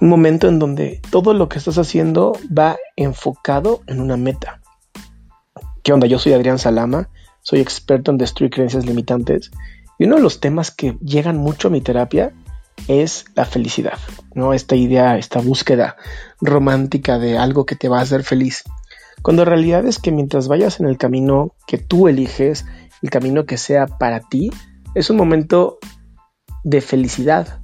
Un momento en donde todo lo que estás haciendo va enfocado en una meta. ¿Qué onda? Yo soy Adrián Salama, soy experto en destruir creencias limitantes y uno de los temas que llegan mucho a mi terapia es la felicidad, ¿no? Esta idea, esta búsqueda romántica de algo que te va a hacer feliz. Cuando en realidad es que mientras vayas en el camino que tú eliges, el camino que sea para ti, es un momento de felicidad.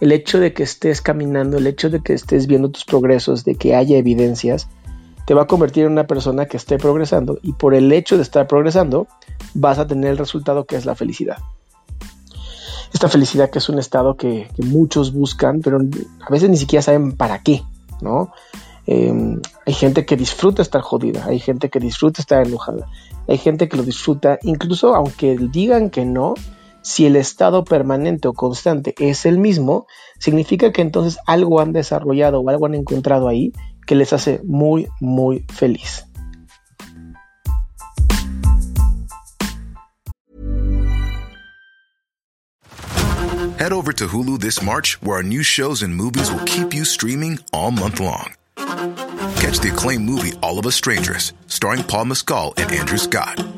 El hecho de que estés caminando, el hecho de que estés viendo tus progresos, de que haya evidencias, te va a convertir en una persona que esté progresando y por el hecho de estar progresando vas a tener el resultado que es la felicidad. Esta felicidad que es un estado que, muchos buscan, pero a veces ni siquiera saben para qué, ¿no? Eh, hay gente que disfruta estar jodida, hay gente que disfruta estar enojada, hay gente que lo disfruta, incluso aunque digan que no, si el estado permanente o constante es el mismo, significa que entonces algo han desarrollado o algo han encontrado ahí que les hace muy, muy feliz. Head over to Hulu this March, where our new shows and movies will keep you streaming all month long. Catch the acclaimed movie All of Us Strangers, starring Paul Mescal and Andrew Scott.